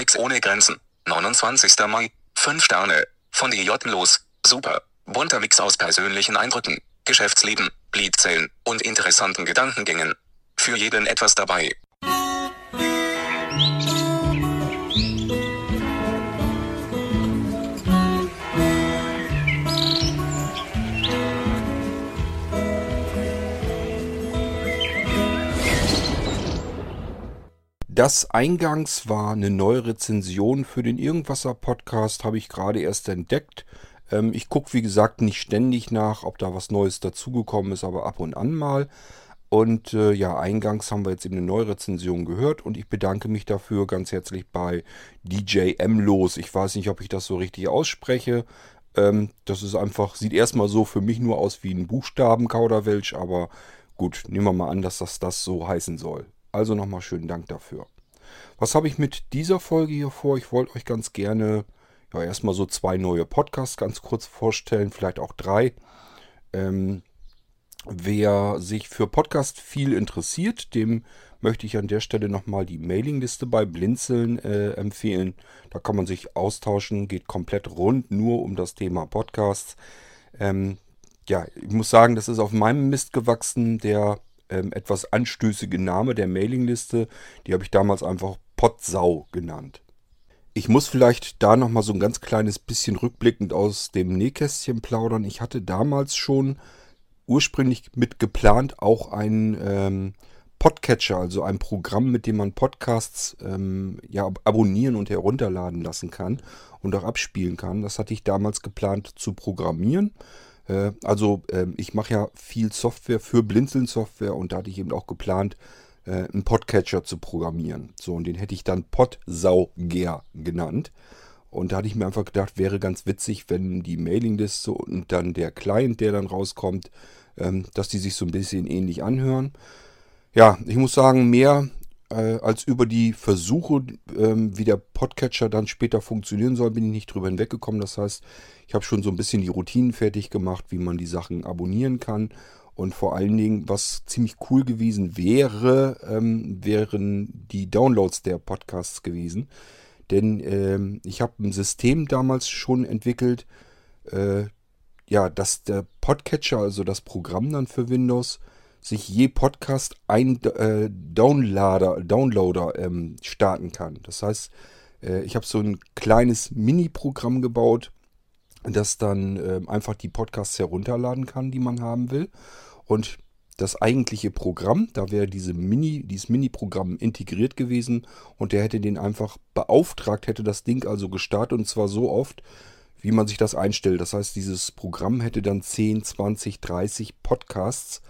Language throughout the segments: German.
Mix ohne Grenzen. 29. Mai. 5 Sterne. Von DJ los. Super. Bunter Mix aus persönlichen Eindrücken, Geschäftsleben, Bliedzellen und interessanten Gedankengängen. Für jeden etwas dabei. Das eingangs war eine neue Rezension für den Irgendwasser Podcast, habe ich gerade erst entdeckt. Ähm, ich gucke, wie gesagt, nicht ständig nach, ob da was Neues dazugekommen ist, aber ab und an mal. Und äh, ja, eingangs haben wir jetzt eben eine neue Rezension gehört und ich bedanke mich dafür ganz herzlich bei DJ M. Los. Ich weiß nicht, ob ich das so richtig ausspreche. Ähm, das ist einfach, sieht erstmal so für mich nur aus wie ein Buchstabenkauderwelsch, aber gut, nehmen wir mal an, dass das das so heißen soll. Also nochmal schönen Dank dafür. Was habe ich mit dieser Folge hier vor? Ich wollte euch ganz gerne ja, erstmal so zwei neue Podcasts ganz kurz vorstellen, vielleicht auch drei. Ähm, wer sich für Podcast viel interessiert, dem möchte ich an der Stelle nochmal die Mailingliste bei Blinzeln äh, empfehlen. Da kann man sich austauschen, geht komplett rund, nur um das Thema Podcasts. Ähm, ja, ich muss sagen, das ist auf meinem Mist gewachsen, der ähm, etwas anstößige Name der Mailingliste. Die habe ich damals einfach Potsau genannt. Ich muss vielleicht da nochmal so ein ganz kleines bisschen rückblickend aus dem Nähkästchen plaudern. Ich hatte damals schon ursprünglich mit geplant, auch ein ähm, Podcatcher, also ein Programm, mit dem man Podcasts ähm, ja, abonnieren und herunterladen lassen kann und auch abspielen kann. Das hatte ich damals geplant zu programmieren. Äh, also äh, ich mache ja viel Software für Blinzeln-Software und da hatte ich eben auch geplant, äh, einen Podcatcher zu programmieren. So, und den hätte ich dann Podsauger genannt. Und da hatte ich mir einfach gedacht, wäre ganz witzig, wenn die Mailingliste und dann der Client, der dann rauskommt, ähm, dass die sich so ein bisschen ähnlich anhören. Ja, ich muss sagen, mehr äh, als über die Versuche, ähm, wie der Podcatcher dann später funktionieren soll, bin ich nicht drüber hinweggekommen. Das heißt, ich habe schon so ein bisschen die Routinen fertig gemacht, wie man die Sachen abonnieren kann und vor allen Dingen, was ziemlich cool gewesen wäre, ähm, wären die Downloads der Podcasts gewesen. Denn ähm, ich habe ein System damals schon entwickelt, äh, ja, dass der Podcatcher, also das Programm dann für Windows, sich je Podcast ein äh, Downloader, Downloader ähm, starten kann. Das heißt, äh, ich habe so ein kleines Mini-Programm gebaut, das dann äh, einfach die Podcasts herunterladen kann, die man haben will. Und das eigentliche Programm, da wäre diese Mini, dieses Mini-Programm integriert gewesen und der hätte den einfach beauftragt, hätte das Ding also gestartet und zwar so oft, wie man sich das einstellt. Das heißt, dieses Programm hätte dann 10, 20, 30 Podcasts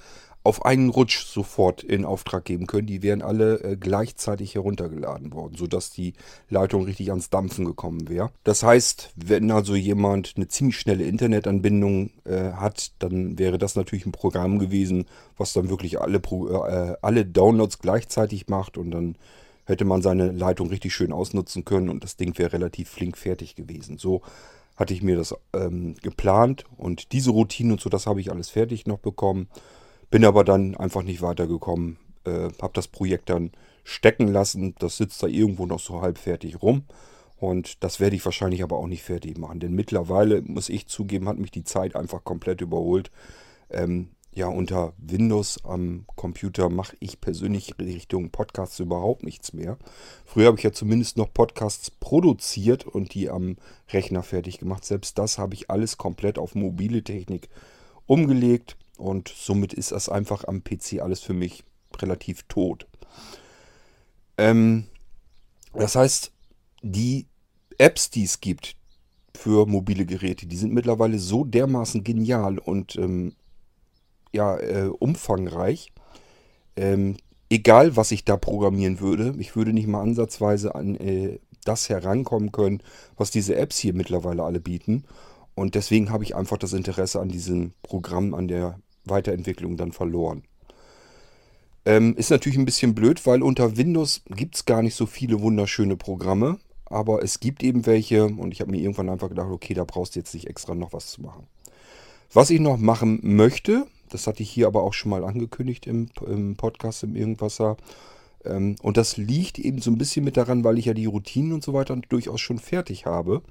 auf einen Rutsch sofort in Auftrag geben können. Die wären alle äh, gleichzeitig heruntergeladen worden, sodass die Leitung richtig ans Dampfen gekommen wäre. Das heißt, wenn also jemand eine ziemlich schnelle Internetanbindung äh, hat, dann wäre das natürlich ein Programm gewesen, was dann wirklich alle, äh, alle Downloads gleichzeitig macht und dann hätte man seine Leitung richtig schön ausnutzen können und das Ding wäre relativ flink fertig gewesen. So hatte ich mir das ähm, geplant und diese Routine und so, das habe ich alles fertig noch bekommen. Bin aber dann einfach nicht weitergekommen. Äh, habe das Projekt dann stecken lassen. Das sitzt da irgendwo noch so halb fertig rum. Und das werde ich wahrscheinlich aber auch nicht fertig machen. Denn mittlerweile, muss ich zugeben, hat mich die Zeit einfach komplett überholt. Ähm, ja, unter Windows am Computer mache ich persönlich Richtung Podcasts überhaupt nichts mehr. Früher habe ich ja zumindest noch Podcasts produziert und die am Rechner fertig gemacht. Selbst das habe ich alles komplett auf mobile Technik umgelegt. Und somit ist das einfach am PC alles für mich relativ tot. Ähm, das heißt, die Apps, die es gibt für mobile Geräte, die sind mittlerweile so dermaßen genial und ähm, ja, äh, umfangreich. Ähm, egal, was ich da programmieren würde, ich würde nicht mal ansatzweise an äh, das herankommen können, was diese Apps hier mittlerweile alle bieten. Und deswegen habe ich einfach das Interesse an diesem Programm, an der Weiterentwicklung dann verloren. Ähm, ist natürlich ein bisschen blöd, weil unter Windows gibt es gar nicht so viele wunderschöne Programme. Aber es gibt eben welche und ich habe mir irgendwann einfach gedacht, okay, da brauchst du jetzt nicht extra noch was zu machen. Was ich noch machen möchte, das hatte ich hier aber auch schon mal angekündigt im, im Podcast im Irgendwasser, Ähm, und das liegt eben so ein bisschen mit daran, weil ich ja die Routinen und so weiter durchaus schon fertig habe.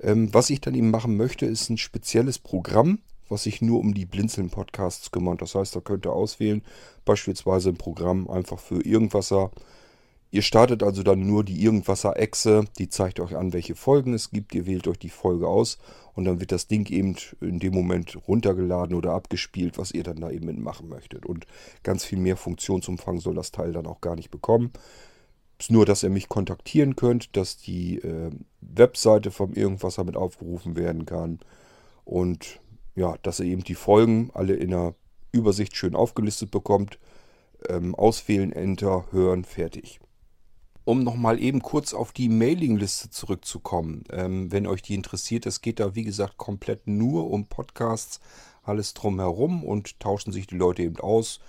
Ähm, was ich dann eben machen möchte, ist ein spezielles Programm, was sich nur um die Blinzeln-Podcasts kümmert. Das heißt, da könnt ihr auswählen, beispielsweise ein Programm einfach für Irgendwasser. Ihr startet also dann nur die Irgendwasser-Echse, die zeigt euch an, welche Folgen es gibt. Ihr wählt euch die Folge aus und dann wird das Ding eben in dem Moment runtergeladen oder abgespielt, was ihr dann da eben mitmachen möchtet. Und ganz viel mehr Funktionsumfang soll das Teil dann auch gar nicht bekommen. Ist nur, dass ihr mich kontaktieren könnt, dass die äh, Webseite vom Irgendwasser mit aufgerufen werden kann und ja, dass ihr eben die Folgen alle in einer Übersicht schön aufgelistet bekommt. Ähm, auswählen, Enter, hören, fertig. Um nochmal eben kurz auf die Mailingliste zurückzukommen, ähm, wenn euch die interessiert, es geht da wie gesagt komplett nur um Podcasts, alles drumherum und tauschen sich die Leute eben aus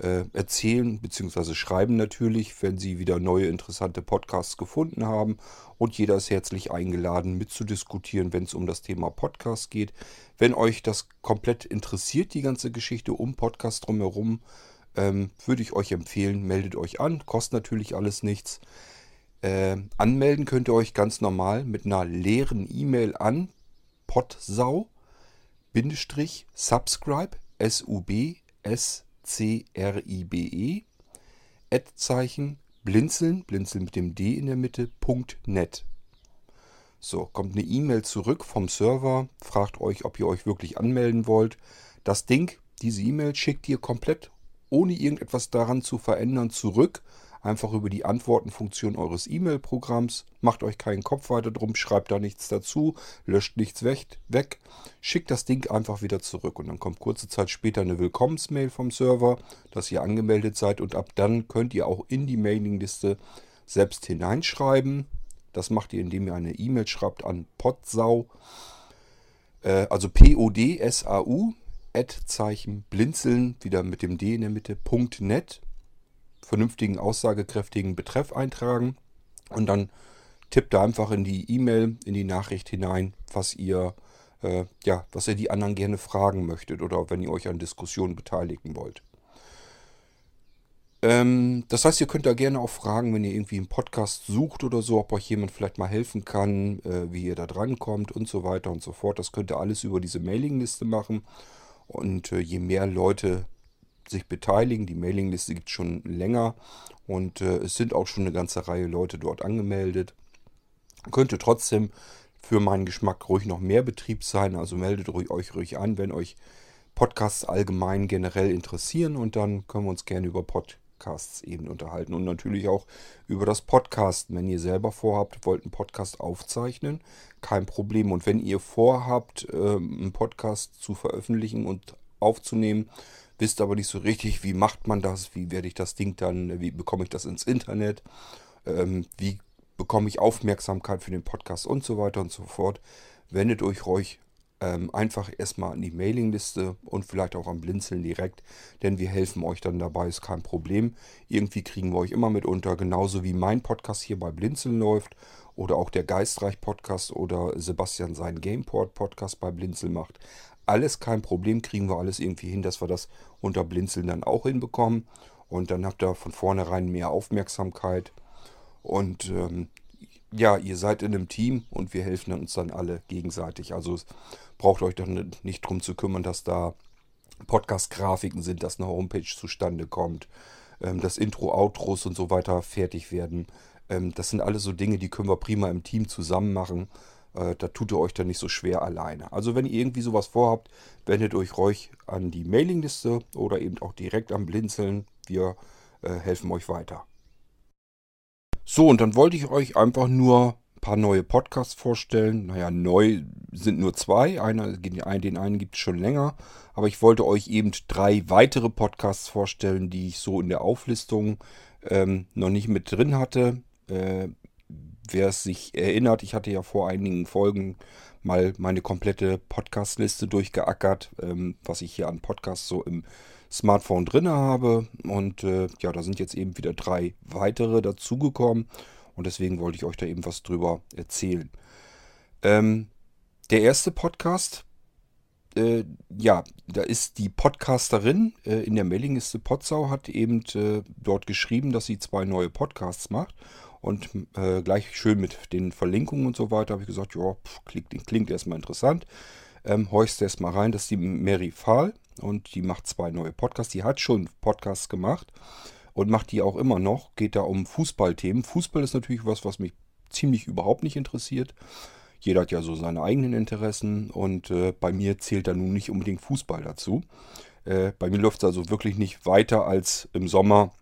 äh, erzählen bzw. schreiben natürlich, wenn sie wieder neue interessante Podcasts gefunden haben. Und jeder ist herzlich eingeladen, mitzudiskutieren, wenn es um das Thema Podcast geht. Wenn euch das komplett interessiert, die ganze Geschichte um Podcast drumherum, ähm, würde ich euch empfehlen, meldet euch an. Kostet natürlich alles nichts. Äh, anmelden könnt ihr euch ganz normal mit einer leeren E-Mail an podsau subscribe S-U-B-S C-R-I-B-E, Ad-Zeichen, blinzeln, blinzeln mit dem D in der Mitte, .net. So, kommt eine E-Mail zurück vom Server, fragt euch, ob ihr euch wirklich anmelden wollt. Das Ding, diese E-Mail schickt ihr komplett, ohne irgendetwas daran zu verändern, zurück einfach über die Antwortenfunktion eures E-Mail-Programms. Macht euch keinen Kopf weiter drum, schreibt da nichts dazu, löscht nichts weg, schickt das Ding einfach wieder zurück. Und dann kommt kurze Zeit später eine Willkommensmail vom Server, dass ihr angemeldet seid und ab dann könnt ihr auch in die Mailingliste selbst hineinschreiben. Das macht ihr, indem ihr eine E-Mail schreibt an podsau, äh, also P-O-D-S-A-U, Ad-Zeichen blinzeln, wieder mit dem D in der Mitte, .net vernünftigen, aussagekräftigen Betreff eintragen und dann tippt da einfach in die E-Mail, in die Nachricht hinein, was ihr, äh, ja, was ihr die anderen gerne fragen möchtet oder wenn ihr euch an Diskussionen beteiligen wollt. Ähm, das heißt, ihr könnt da gerne auch fragen, wenn ihr irgendwie einen Podcast sucht oder so, ob euch jemand vielleicht mal helfen kann, äh, wie ihr da drankommt und so weiter und so fort. Das könnt ihr alles über diese Mailingliste machen. Und äh, je mehr Leute sich beteiligen. Die Mailingliste gibt es schon länger und äh, es sind auch schon eine ganze Reihe Leute dort angemeldet. Könnte trotzdem für meinen Geschmack ruhig noch mehr Betrieb sein. Also meldet euch ruhig an, wenn euch Podcasts allgemein generell interessieren und dann können wir uns gerne über Podcasts eben unterhalten und natürlich auch über das Podcast. Wenn ihr selber vorhabt, wollt einen Podcast aufzeichnen, kein Problem. Und wenn ihr vorhabt, ähm, einen Podcast zu veröffentlichen und aufzunehmen, wisst aber nicht so richtig, wie macht man das, wie werde ich das Ding dann, wie bekomme ich das ins Internet, ähm, wie bekomme ich Aufmerksamkeit für den Podcast und so weiter und so fort. Wendet euch ruhig ähm, einfach erstmal an die Mailingliste und vielleicht auch am Blinzeln direkt, denn wir helfen euch dann dabei, ist kein Problem. Irgendwie kriegen wir euch immer mit unter, genauso wie mein Podcast hier bei Blinzeln läuft oder auch der Geistreich Podcast oder Sebastian sein Gameport Podcast bei Blinzeln macht alles kein Problem, kriegen wir alles irgendwie hin, dass wir das unter Blinzeln dann auch hinbekommen. Und dann habt ihr von vornherein mehr Aufmerksamkeit. Und ähm, ja, ihr seid in einem Team und wir helfen uns dann alle gegenseitig. Also braucht euch dann nicht drum zu kümmern, dass da Podcast-Grafiken sind, dass eine Homepage zustande kommt, ähm, dass Intro, Outros und so weiter fertig werden. Ähm, das sind alles so Dinge, die können wir prima im Team zusammen machen. Äh, da tut ihr euch dann nicht so schwer alleine. Also wenn ihr irgendwie sowas vorhabt, wendet euch ruhig an die Mailingliste oder eben auch direkt am Blinzeln. Wir äh, helfen euch weiter. So, und dann wollte ich euch einfach nur ein paar neue Podcasts vorstellen. Naja, neu sind nur zwei. Einer, den einen gibt es schon länger. Aber ich wollte euch eben drei weitere Podcasts vorstellen, die ich so in der Auflistung ähm, noch nicht mit drin hatte. Äh, wer es sich erinnert, ich hatte ja vor einigen Folgen mal meine komplette Podcast-Liste durchgeackert, ähm, was ich hier an Podcasts so im Smartphone drin habe. Und äh, ja, da sind jetzt eben wieder drei weitere dazugekommen. Und deswegen wollte ich euch da eben was drüber erzählen. Ähm, der erste Podcast, äh, ja, da ist die Podcasterin äh, in der Mailingliste Potsau, hat eben äh, dort geschrieben, dass sie zwei neue Podcasts macht. Und äh, gleich schön mit den Verlinkungen und so weiter habe ich gesagt, ja, klingt, klingt erstmal interessant. Ähm, horchst erst mal rein, das ist die Mary Fahl und die macht zwei neue Podcasts. Die hat schon Podcasts gemacht und macht die auch immer noch. Geht da um Fußballthemen. Fußball ist natürlich was, was mich ziemlich überhaupt nicht interessiert. Jeder hat ja so seine eigenen Interessen und äh, bei mir zählt da nun nicht unbedingt Fußball dazu. Äh, bei mir läuft es also wirklich nicht weiter als im Sommer,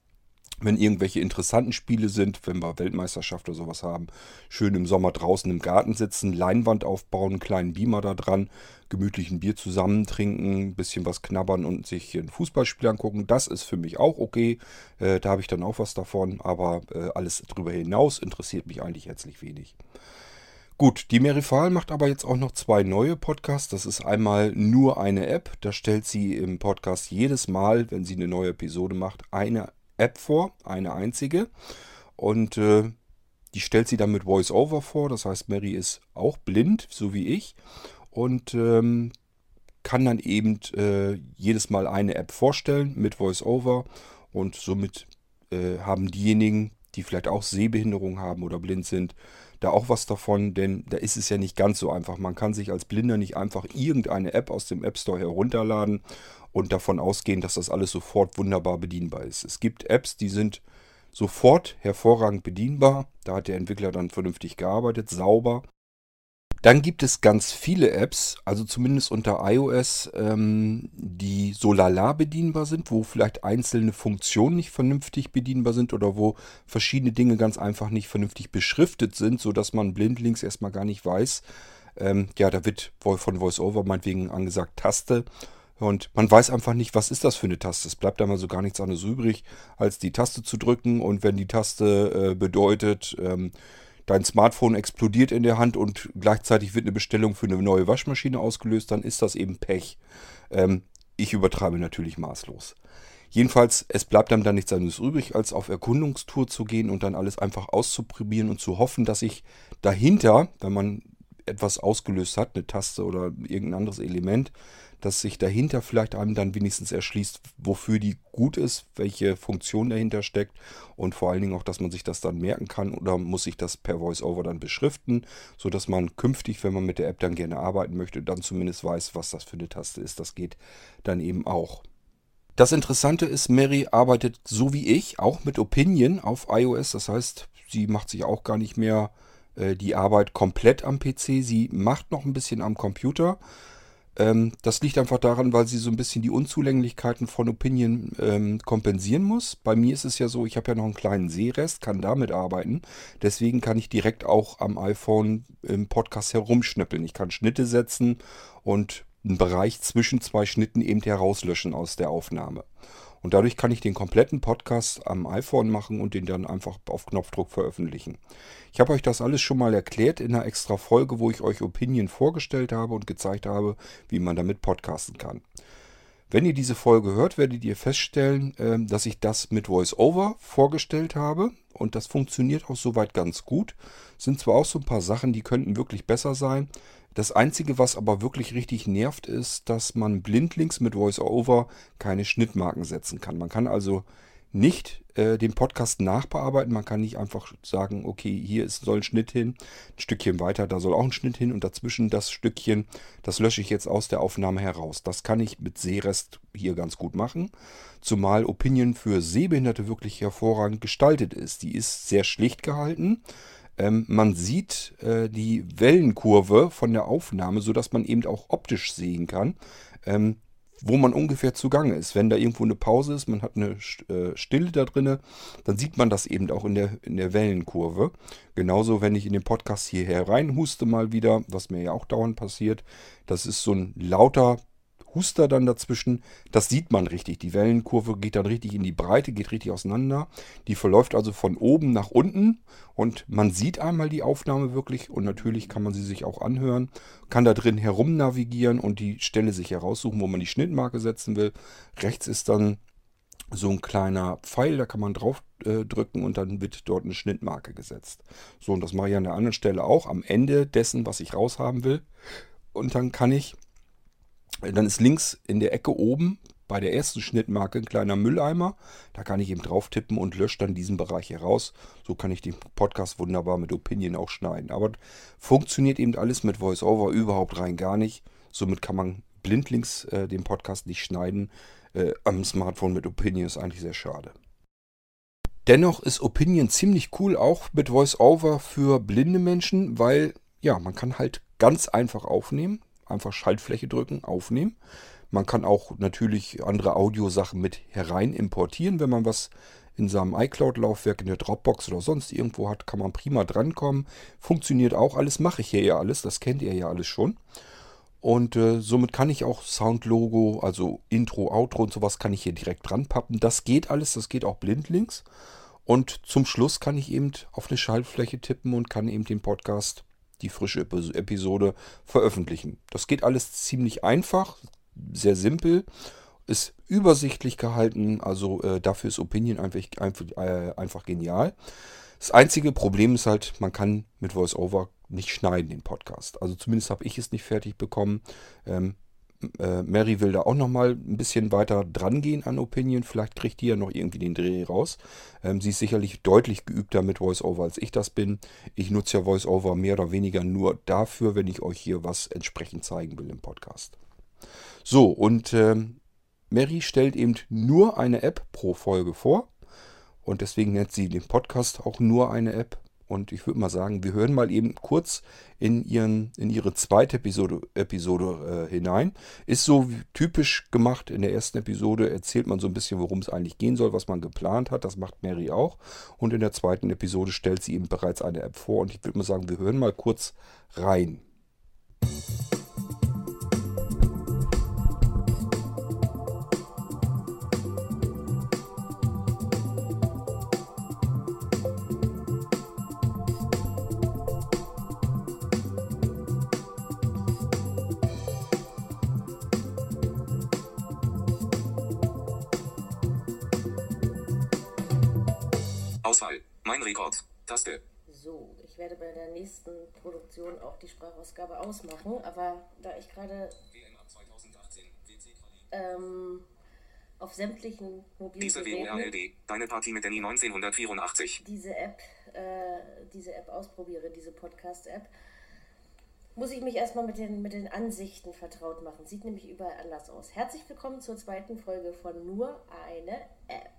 wenn irgendwelche interessanten Spiele sind, wenn wir Weltmeisterschaft oder sowas haben, schön im Sommer draußen im Garten sitzen, Leinwand aufbauen, einen kleinen Beamer da dran, gemütlich ein Bier zusammen trinken, ein bisschen was knabbern und sich ein Fußballspiel angucken. Das ist für mich auch okay. Äh, da habe ich dann auch was davon, aber äh, alles darüber hinaus interessiert mich eigentlich herzlich wenig. Gut, die Merifal macht aber jetzt auch noch zwei neue Podcasts. Das ist einmal nur eine App. Da stellt sie im Podcast jedes Mal, wenn sie eine neue Episode macht, eine App vor, eine einzige. Und äh, die stellt sie dann mit VoiceOver vor. Das heißt, Mary ist auch blind, so wie ich. Und ähm, kann dann eben äh, jedes Mal eine App vorstellen mit VoiceOver. Und somit äh, haben diejenigen, die vielleicht auch Sehbehinderung haben oder blind sind, da auch was davon, denn da ist es ja nicht ganz so einfach. Man kann sich als Blinder nicht einfach irgendeine App aus dem App Store herunterladen und davon ausgehen, dass das alles sofort wunderbar bedienbar ist. Es gibt Apps, die sind sofort hervorragend bedienbar. Da hat der Entwickler dann vernünftig gearbeitet, sauber. Dann gibt es ganz viele Apps, also zumindest unter iOS, ähm, die so lala bedienbar sind, wo vielleicht einzelne Funktionen nicht vernünftig bedienbar sind oder wo verschiedene Dinge ganz einfach nicht vernünftig beschriftet sind, sodass man blindlings erstmal gar nicht weiß. Ähm, ja, da wird von VoiceOver meinetwegen angesagt Taste. Und man weiß einfach nicht, was ist das für eine Taste. Es bleibt einmal so gar nichts anderes übrig, als die Taste zu drücken. Und wenn die Taste äh, bedeutet, ähm, dein Smartphone explodiert in der Hand und gleichzeitig wird eine Bestellung für eine neue Waschmaschine ausgelöst, dann ist das eben Pech. Ähm, ich übertreibe natürlich maßlos. Jedenfalls, es bleibt einem dann nichts anderes übrig, als auf Erkundungstour zu gehen und dann alles einfach auszuprobieren und zu hoffen, dass ich dahinter, wenn man etwas ausgelöst hat, eine Taste oder irgendein anderes Element, dass sich dahinter vielleicht einem dann wenigstens erschließt, wofür die gut ist, welche Funktion dahinter steckt und vor allen Dingen auch, dass man sich das dann merken kann oder muss sich das per VoiceOver dann beschriften, sodass man künftig, wenn man mit der App dann gerne arbeiten möchte, dann zumindest weiß, was das für eine Taste ist. Das geht dann eben auch. Das Interessante ist, Mary arbeitet so wie ich auch mit Opinion auf iOS. Das heißt, sie macht sich auch gar nicht mehr äh, die Arbeit komplett am PC. Sie macht noch ein bisschen am Computer ähm, das liegt einfach daran, weil sie so ein bisschen die Unzulänglichkeiten von Opinion ähm, kompensieren muss. Bei mir ist es ja so, ich habe ja noch einen kleinen Sehrest, kann damit arbeiten. Deswegen kann ich direkt auch am iPhone im Podcast herumschnippeln. Ich kann Schnitte setzen und einen Bereich zwischen zwei Schnitten eben herauslöschen aus der Aufnahme. Und dadurch kann ich den kompletten Podcast am iPhone machen und den dann einfach auf Knopfdruck veröffentlichen. Ich habe euch das alles schon mal erklärt in einer extra Folge, wo ich euch Opinion vorgestellt habe und gezeigt habe, wie man damit podcasten kann. Wenn ihr diese Folge hört, werdet ihr feststellen, ähm, dass ich das mit VoiceOver vorgestellt habe. Und das funktioniert auch soweit ganz gut. Sind zwar auch so ein paar Sachen, die könnten wirklich besser sein. Das Einzige, was aber wirklich richtig nervt, ist, dass man blindlings mit VoiceOver keine Schnittmarken setzen kann. Man kann also nicht äh, den Podcast nachbearbeiten. Man kann nicht einfach sagen, okay, hier ist, soll ein Schnitt hin, ein Stückchen weiter, da soll auch ein Schnitt hin und dazwischen das Stückchen, das lösche ich jetzt aus der Aufnahme heraus. Das kann ich mit Sehrest hier ganz gut machen. Zumal Opinion für Sehbehinderte wirklich hervorragend gestaltet ist. Die ist sehr schlicht gehalten. Ähm, man sieht äh, die Wellenkurve von der Aufnahme, sodass man eben auch optisch sehen kann, ähm, wo man ungefähr zugange ist. Wenn da irgendwo eine Pause ist, man hat eine äh, Stille da drinne, dann sieht man das eben auch in der, in der Wellenkurve. Genauso, wenn ich in den Podcast hier hereinhuste mal wieder, was mir ja auch dauernd passiert, das ist so ein lauter Huster dann dazwischen. Das sieht man richtig. Die Wellenkurve geht dann richtig in die Breite, geht richtig auseinander. Die verläuft also von oben nach unten und man sieht einmal die Aufnahme wirklich und natürlich kann man sie sich auch anhören, kann da drin herum navigieren und die Stelle sich heraussuchen, wo man die Schnittmarke setzen will. Rechts ist dann so ein kleiner Pfeil, da kann man drauf äh, drücken und dann wird dort eine Schnittmarke gesetzt. So, und das mache ich an der anderen Stelle auch, am Ende dessen, was ich raushaben will. Und dann kann ich Dann ist links in der Ecke oben bei der ersten Schnittmarke ein kleiner Mülleimer. Da kann ich eben drauf tippen und lösche dann diesen Bereich heraus. So kann ich den Podcast wunderbar mit Opinion auch schneiden. Aber funktioniert eben alles mit VoiceOver überhaupt rein gar nicht. Somit kann man blindlings äh, den Podcast nicht schneiden. Äh, am Smartphone mit Opinion ist eigentlich sehr schade. Dennoch ist Opinion ziemlich cool, auch mit VoiceOver für blinde Menschen, weil ja, man kann halt ganz einfach aufnehmen. Einfach Schaltfläche drücken, aufnehmen. Man kann auch natürlich andere Audiosachen mit herein importieren. Wenn man was in seinem iCloud-Laufwerk in der Dropbox oder sonst irgendwo hat, kann man prima drankommen. Funktioniert auch alles, mache ich hier ja alles, das kennt ihr ja alles schon. Und äh, somit kann ich auch Soundlogo, also Intro, Outro und sowas kann ich hier direkt dran pappen. Das geht alles, das geht auch blindlings. Und zum Schluss kann ich eben auf eine Schaltfläche tippen und kann eben den Podcast, die frische Episode veröffentlichen. Das geht alles ziemlich einfach, sehr simpel, ist übersichtlich gehalten, also äh, dafür ist Opinion einfach, einfach, äh, einfach genial. Das einzige Problem ist halt, man kann mit VoiceOver nicht schneiden, den Podcast. Also zumindest habe ich es nicht fertig bekommen. Ähm, äh, Mary will da auch nochmal ein bisschen weiter dran gehen an Opinion. Vielleicht kriegt die ja noch irgendwie den Dreh raus. Ähm, sie ist sicherlich deutlich geübter mit VoiceOver als ich das bin. Ich nutze ja VoiceOver mehr oder weniger nur dafür, wenn ich euch hier was entsprechend zeigen will im Podcast. So, und ähm, Mary stellt eben nur eine App pro Folge vor. Und deswegen nennt sie den Podcast auch nur eine App. Und ich würde mal sagen, wir hören mal eben kurz in, ihren, in ihre zweite Episode, Episode äh, hinein. Ist so typisch gemacht. In der ersten Episode erzählt man so ein bisschen, worum es eigentlich gehen soll, was man geplant hat. Das macht Mary auch. Und in der zweiten Episode stellt sie eben bereits eine App vor. Und ich würde mal sagen, wir hören mal kurz rein. Musik Produktion auch die Sprachausgabe ausmachen, aber da ich gerade ähm, auf sämtlichen mobilen Diese deine Partie mit Danny 1984. Diese App, äh, diese App ausprobiere, diese Podcast-App, muss ich mich erstmal mit den, mit den Ansichten vertraut machen. Sieht nämlich überall anders aus. Herzlich willkommen zur zweiten Folge von Nur eine App.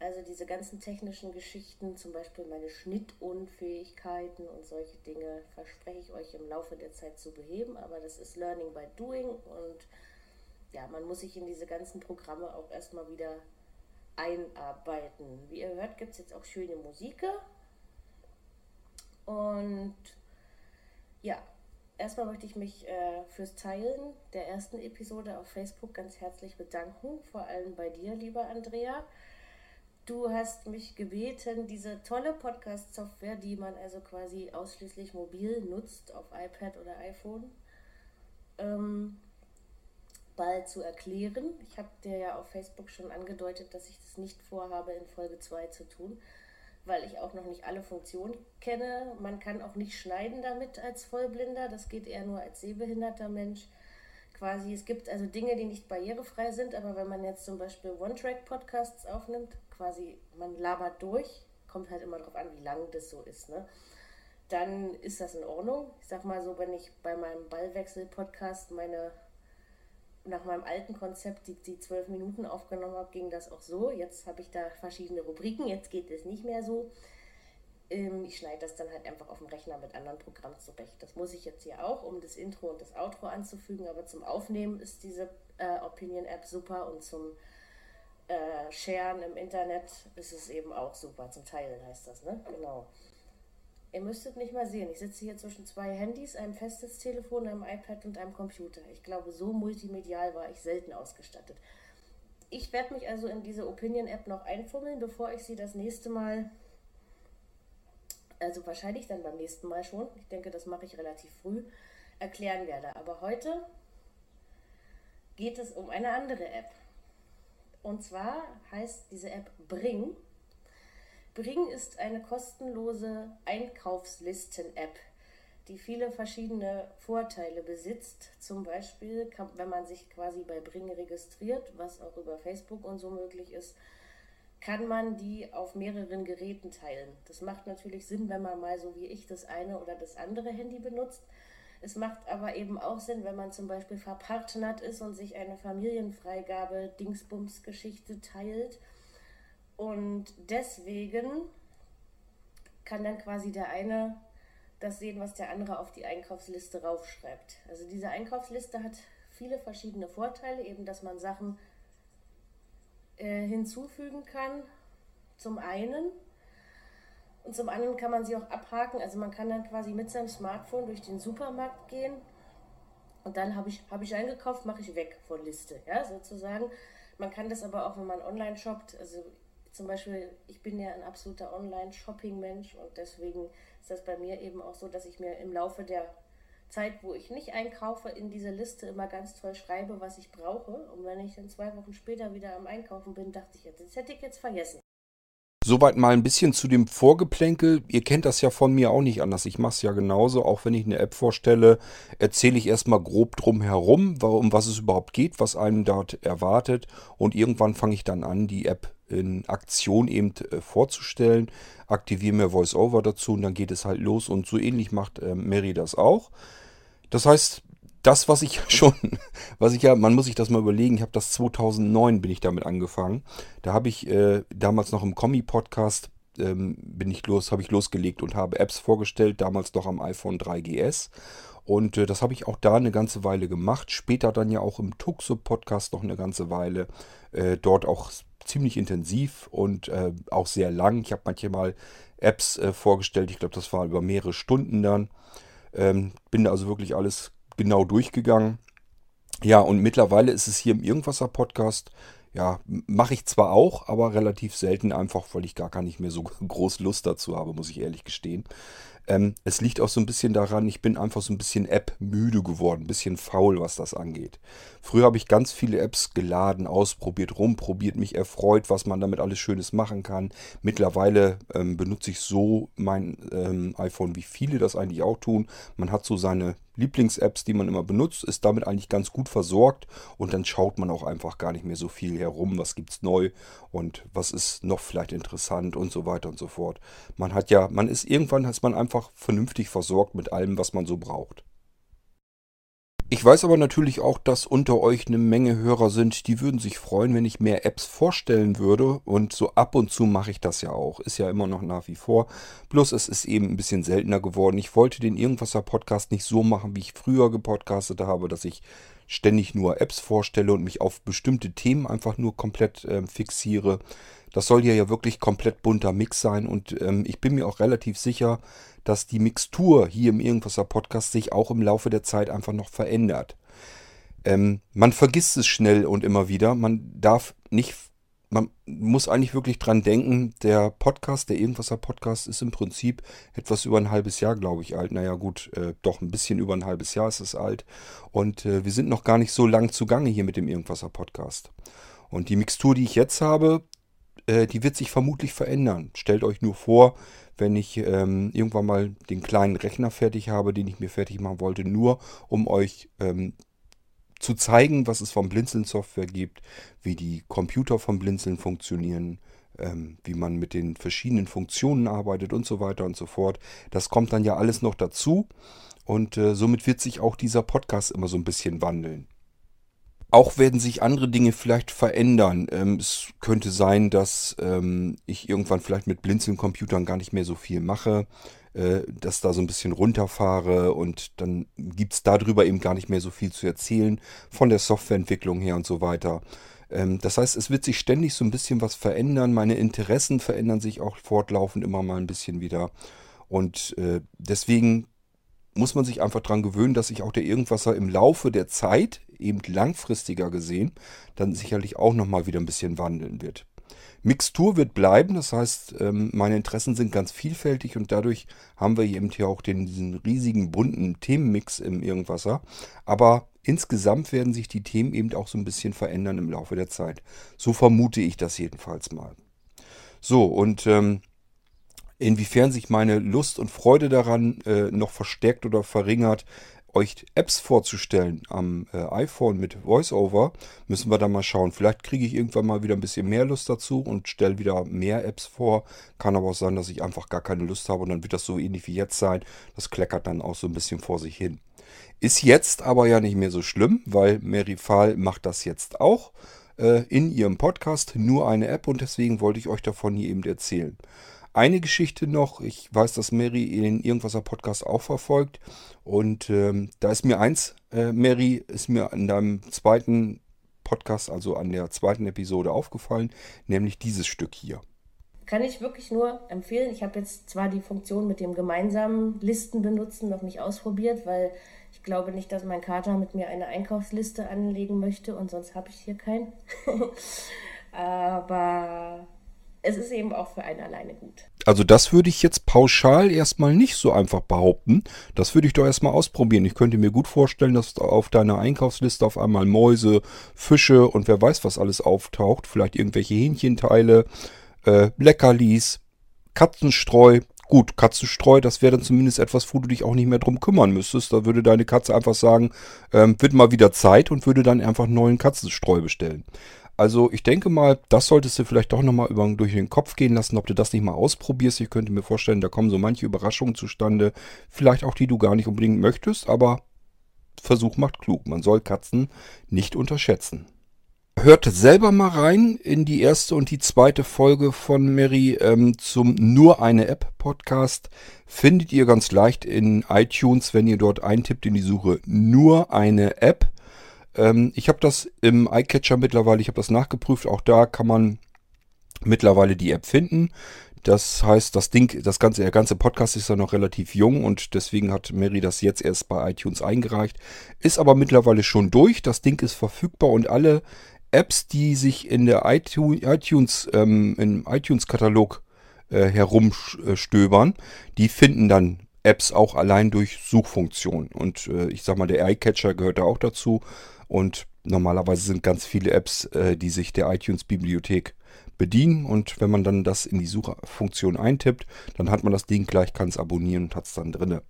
Also diese ganzen technischen Geschichten, zum Beispiel meine Schnittunfähigkeiten und solche Dinge, verspreche ich euch im Laufe der Zeit zu beheben. Aber das ist Learning by Doing und ja, man muss sich in diese ganzen Programme auch erstmal wieder einarbeiten. Wie ihr hört, gibt es jetzt auch schöne Musik. Und ja, erstmal möchte ich mich äh, fürs Teilen der ersten Episode auf Facebook ganz herzlich bedanken. Vor allem bei dir, lieber Andrea. Du hast mich gebeten, diese tolle Podcast-Software, die man also quasi ausschließlich mobil nutzt, auf iPad oder iPhone, ähm, bald zu erklären. Ich habe dir ja auf Facebook schon angedeutet, dass ich das nicht vorhabe, in Folge 2 zu tun, weil ich auch noch nicht alle Funktionen kenne. Man kann auch nicht schneiden damit als Vollblinder, das geht eher nur als sehbehinderter Mensch. Quasi, es gibt also Dinge, die nicht barrierefrei sind, aber wenn man jetzt zum Beispiel One-Track-Podcasts aufnimmt, quasi, man labert durch, kommt halt immer darauf an, wie lang das so ist, ne? Dann ist das in Ordnung. Ich sag mal so, wenn ich bei meinem Ballwechsel-Podcast meine, nach meinem alten Konzept die, die zwölf Minuten aufgenommen habe, ging das auch so. Jetzt habe ich da verschiedene Rubriken, jetzt geht es nicht mehr so. Ähm, ich schneide das dann halt einfach auf dem Rechner mit anderen Programmen zurecht. Das muss ich jetzt hier auch, um das Intro und das Outro anzufügen, aber zum Aufnehmen ist diese äh, Opinion-App super und zum äh, Sharen im Internet ist es eben auch super. Zum Teilen heißt das, ne? Genau. Ihr müsstet nicht mal sehen, ich sitze hier zwischen zwei Handys, einem Festnetztelefon, einem iPad und einem Computer. Ich glaube, so multimedial war ich selten ausgestattet. Ich werde mich also in diese Opinion-App noch einfummeln, bevor ich sie das nächste Mal, also wahrscheinlich dann beim nächsten Mal schon, ich denke, das mache ich relativ früh, erklären werde. Aber heute geht es um eine andere App. Und zwar heißt diese App Bring. Bring ist eine kostenlose Einkaufslisten-App, die viele verschiedene Vorteile besitzt. Zum Beispiel, kann, wenn man sich quasi bei Bring registriert, was auch über Facebook und so möglich ist, kann man die auf mehreren Geräten teilen. Das macht natürlich Sinn, wenn man mal so wie ich das eine oder das andere Handy benutzt. Es macht aber eben auch Sinn, wenn man zum Beispiel verpartnert ist und sich eine Familienfreigabe Dingsbums-Geschichte teilt. Und deswegen kann dann quasi der eine das sehen, was der andere auf die Einkaufsliste raufschreibt. Also diese Einkaufsliste hat viele verschiedene Vorteile, eben dass man Sachen äh, hinzufügen kann. Zum einen. Und zum anderen kann man sie auch abhaken. Also man kann dann quasi mit seinem Smartphone durch den Supermarkt gehen und dann habe ich, hab ich eingekauft, mache ich weg von Liste, ja, sozusagen. Man kann das aber auch, wenn man online shoppt, also zum Beispiel, ich bin ja ein absoluter Online-Shopping-Mensch und deswegen ist das bei mir eben auch so, dass ich mir im Laufe der Zeit, wo ich nicht einkaufe, in diese Liste immer ganz toll schreibe, was ich brauche. Und wenn ich dann zwei Wochen später wieder am Einkaufen bin, dachte ich, das hätte ich jetzt vergessen. Soweit mal ein bisschen zu dem Vorgeplänkel. Ihr kennt das ja von mir auch nicht anders. Ich mache es ja genauso. Auch wenn ich eine App vorstelle, erzähle ich erstmal grob drum herum, um was es überhaupt geht, was einem dort erwartet. Und irgendwann fange ich dann an, die App in Aktion eben äh, vorzustellen. Aktiviere mir VoiceOver dazu und dann geht es halt los. Und so ähnlich macht äh, Mary das auch. Das heißt, das, was ich schon, was ich ja, man muss sich das mal überlegen, ich habe das 2009 bin ich damit angefangen. Da habe ich äh, damals noch im Kommi-Podcast ähm, bin ich los, habe ich losgelegt und habe Apps vorgestellt, damals noch am iPhone 3GS. Und äh, das habe ich auch da eine ganze Weile gemacht. Später dann ja auch im Tuxo-Podcast noch eine ganze Weile. Äh, dort auch ziemlich intensiv und äh, auch sehr lang. Ich habe manchmal Apps äh, vorgestellt. Ich glaube, das war über mehrere Stunden dann. Ähm, bin da also wirklich alles genau durchgegangen. Ja, und mittlerweile ist es hier im Irgendwasser Podcast. Ja, mache ich zwar auch, aber relativ selten einfach, weil ich gar, gar nicht mehr so groß Lust dazu habe, muss ich ehrlich gestehen. Ähm, es liegt auch so ein bisschen daran, ich bin einfach so ein bisschen App-müde geworden, ein bisschen faul, was das angeht. Früher habe ich ganz viele Apps geladen, ausprobiert, rumprobiert, mich erfreut, was man damit alles Schönes machen kann. Mittlerweile ähm, benutze ich so mein ähm, iPhone, wie viele das eigentlich auch tun. Man hat so seine Lieblings-Apps, die man immer benutzt, ist damit eigentlich ganz gut versorgt und dann schaut man auch einfach gar nicht mehr so viel herum, was gibt es neu und was ist noch vielleicht interessant und so weiter und so fort. Man hat ja, man ist irgendwann, ist man einfach vernünftig versorgt mit allem, was man so braucht. Ich weiß aber natürlich auch, dass unter euch eine Menge Hörer sind, die würden sich freuen, wenn ich mehr Apps vorstellen würde. Und so ab und zu mache ich das ja auch. Ist ja immer noch nach wie vor. Bloß es ist eben ein bisschen seltener geworden. Ich wollte den Irgendwasser Podcast nicht so machen, wie ich früher gepodcastet habe, dass ich ständig nur Apps vorstelle und mich auf bestimmte Themen einfach nur komplett äh, fixiere. Das soll hier ja wirklich komplett bunter Mix sein und ähm, ich bin mir auch relativ sicher, dass die Mixtur hier im Irgendwasser Podcast sich auch im Laufe der Zeit einfach noch verändert. Ähm, man vergisst es schnell und immer wieder. Man darf nicht, man muss eigentlich wirklich dran denken, der Podcast, der Irgendwasser Podcast ist im Prinzip etwas über ein halbes Jahr, glaube ich, alt. Naja gut, äh, doch ein bisschen über ein halbes Jahr ist es alt. Und äh, wir sind noch gar nicht so lang zugange hier mit dem Irgendwasser Podcast. Und die Mixtur, die ich jetzt habe, äh, die wird sich vermutlich verändern. Stellt euch nur vor, wenn ich ähm, irgendwann mal den kleinen Rechner fertig habe, den ich mir fertig machen wollte, nur um euch ähm, zu zeigen, was es vom Blinzeln Software gibt, wie die Computer vom Blinzeln funktionieren, ähm, wie man mit den verschiedenen Funktionen arbeitet und so weiter und so fort. Das kommt dann ja alles noch dazu und äh, somit wird sich auch dieser Podcast immer so ein bisschen wandeln. Auch werden sich andere Dinge vielleicht verändern. Ähm, es könnte sein, dass ähm, ich irgendwann vielleicht mit Blinzeln-Computern gar nicht mehr so viel mache, äh, dass da so ein bisschen runterfahre und dann gibt es darüber eben gar nicht mehr so viel zu erzählen von der Softwareentwicklung her und so weiter. Ähm, das heißt, es wird sich ständig so ein bisschen was verändern. Meine Interessen verändern sich auch fortlaufend immer mal ein bisschen wieder. Und äh, deswegen muss man sich einfach daran gewöhnen, dass sich auch der Irgendwasser im Laufe der Zeit, eben langfristiger gesehen, dann sicherlich auch nochmal wieder ein bisschen wandeln wird. Mixtur wird bleiben, das heißt, ähm, meine Interessen sind ganz vielfältig und dadurch haben wir eben hier auch den, diesen riesigen bunten Themenmix im Irgendwasser. Aber insgesamt werden sich die Themen eben auch so ein bisschen verändern im Laufe der Zeit. So vermute ich das jedenfalls mal. So, und ähm, inwiefern sich meine Lust und Freude daran äh, noch verstärkt oder verringert, euch Apps vorzustellen am äh, iPhone mit VoiceOver, müssen wir da mal schauen. Vielleicht kriege ich irgendwann mal wieder ein bisschen mehr Lust dazu und stelle wieder mehr Apps vor. Kann aber auch sein, dass ich einfach gar keine Lust habe und dann wird das so ähnlich wie jetzt sein. Das kleckert dann auch so ein bisschen vor sich hin. Ist jetzt aber ja nicht mehr so schlimm, weil Mary Fahl macht das jetzt auch äh, in ihrem Podcast. Nur eine App und deswegen wollte ich euch davon hier eben erzählen. Eine Geschichte noch, ich weiß, dass Mary in Irgendwaser Podcast auch verfolgt und ähm, da ist mir eins, äh, Mary, ist mir an deinem zweiten Podcast, also an der zweiten Episode aufgefallen, nämlich dieses Stück hier. Kann ich wirklich nur empfehlen. Ich habe jetzt zwar die Funktion mit dem gemeinsamen Listen benutzen noch nicht ausprobiert, weil ich glaube nicht, dass mein Kater mit mir eine Einkaufsliste anlegen möchte und sonst habe ich hier keinen. Aber es ist eben auch für einen alleine gut. Also das würde ich jetzt pauschal erstmal nicht so einfach behaupten. Das würde ich doch erstmal ausprobieren. Ich könnte mir gut vorstellen, dass auf deiner Einkaufsliste auf einmal Mäuse, Fische und wer weiß was alles auftaucht. Vielleicht irgendwelche Hähnchenteile, äh, Leckerlis, Katzenstreu. Gut, Katzenstreu, das wäre dann zumindest etwas, wo du dich auch nicht mehr drum kümmern müsstest. Da würde deine Katze einfach sagen, ähm, wird mal wieder Zeit und würde dann einfach neuen Katzenstreu bestellen. Also ich denke mal, das solltest du vielleicht doch nochmal durch den Kopf gehen lassen, ob du das nicht mal ausprobierst. Ich könnte mir vorstellen, da kommen so manche Überraschungen zustande. Vielleicht auch die du gar nicht unbedingt möchtest, aber Versuch macht klug. Man soll Katzen nicht unterschätzen. Hört selber mal rein in die erste und die zweite Folge von Mary ähm, zum Nur eine App Podcast. Findet ihr ganz leicht in iTunes, wenn ihr dort eintippt in die Suche Nur eine App ähm, ich habe das im iCatcher mittlerweile, ich habe das nachgeprüft, auch da kann man mittlerweile die App finden. Das heißt, das Ding, das ganze, der ganze Podcast ist ja noch relativ jung und deswegen hat Mary das jetzt erst bei iTunes eingereicht. Ist aber mittlerweile schon durch. Das Ding ist verfügbar und alle Apps, die sich in der iTunes, ähm, im iTunes-Katalog äh, herumstöbern, die finden dann Apps auch allein durch Suchfunktion. Und äh, ich sag mal, der iCatcher gehört da auch dazu. Und normalerweise sind ganz viele Apps, äh, die sich der iTunes-Bibliothek bedienen. Und wenn man dann das in die Suchfunktion eintippt, dann hat man das Ding gleich, kann es abonnieren und hat es dann drinne.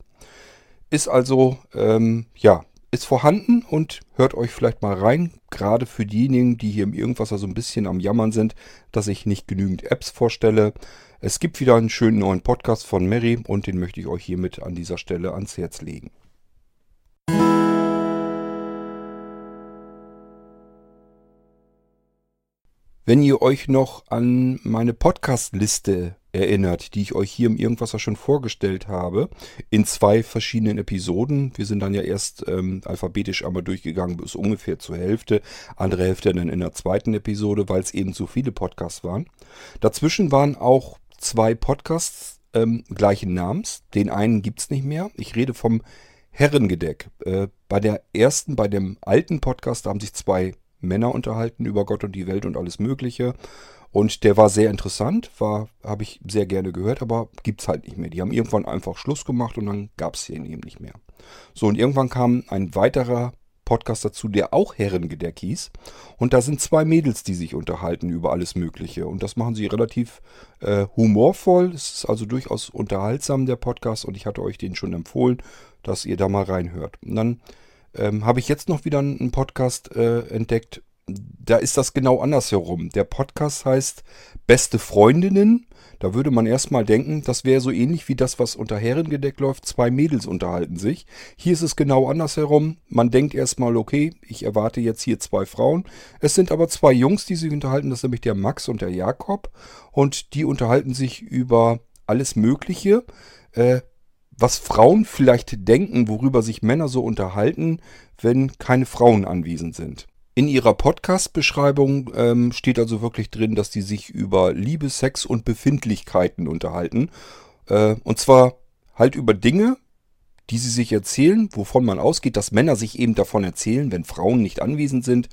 Ist also, ähm, ja, ist vorhanden und hört euch vielleicht mal rein. Gerade für diejenigen, die hier im Irgendwas so also ein bisschen am Jammern sind, dass ich nicht genügend Apps vorstelle. Es gibt wieder einen schönen neuen Podcast von Mary und den möchte ich euch hiermit an dieser Stelle ans Herz legen. Wenn ihr euch noch an meine Podcast-Liste erinnert, die ich euch hier im Irgendwas schon vorgestellt habe, in zwei verschiedenen Episoden. Wir sind dann ja erst ähm, alphabetisch einmal durchgegangen bis ungefähr zur Hälfte, andere Hälfte dann in der zweiten Episode, weil es eben so viele Podcasts waren. Dazwischen waren auch zwei Podcasts ähm, gleichen Namens. Den einen gibt es nicht mehr. Ich rede vom Herrengedeck. Äh, bei der ersten, bei dem alten Podcast, da haben sich zwei Männer unterhalten über Gott und die Welt und alles Mögliche. Und der war sehr interessant, war, habe ich sehr gerne gehört, aber gibt es halt nicht mehr. Die haben irgendwann einfach Schluss gemacht und dann gab es den eben nicht mehr. So, und irgendwann kam ein weiterer Podcast dazu, der auch Herrengedeck hieß. Und da sind zwei Mädels, die sich unterhalten über alles Mögliche. Und das machen sie relativ äh, humorvoll. Es ist also durchaus unterhaltsam, der Podcast. Und ich hatte euch den schon empfohlen, dass ihr da mal reinhört. Und dann ähm, habe ich jetzt noch wieder einen Podcast äh, entdeckt. Da ist das genau andersherum. Der Podcast heißt Beste Freundinnen. Da würde man erstmal denken, das wäre so ähnlich wie das, was unter Herrengedeck läuft. Zwei Mädels unterhalten sich. Hier ist es genau andersherum. Man denkt erstmal, okay, ich erwarte jetzt hier zwei Frauen. Es sind aber zwei Jungs, die sich unterhalten. Das sind nämlich der Max und der Jakob. Und die unterhalten sich über alles Mögliche. Äh, was Frauen vielleicht denken, worüber sich Männer so unterhalten, wenn keine Frauen anwesend sind. In ihrer Podcast-Beschreibung ähm, steht also wirklich drin, dass die sich über Liebe, Sex und Befindlichkeiten unterhalten. Äh, und zwar halt über Dinge, die sie sich erzählen, wovon man ausgeht, dass Männer sich eben davon erzählen, wenn Frauen nicht anwesend sind.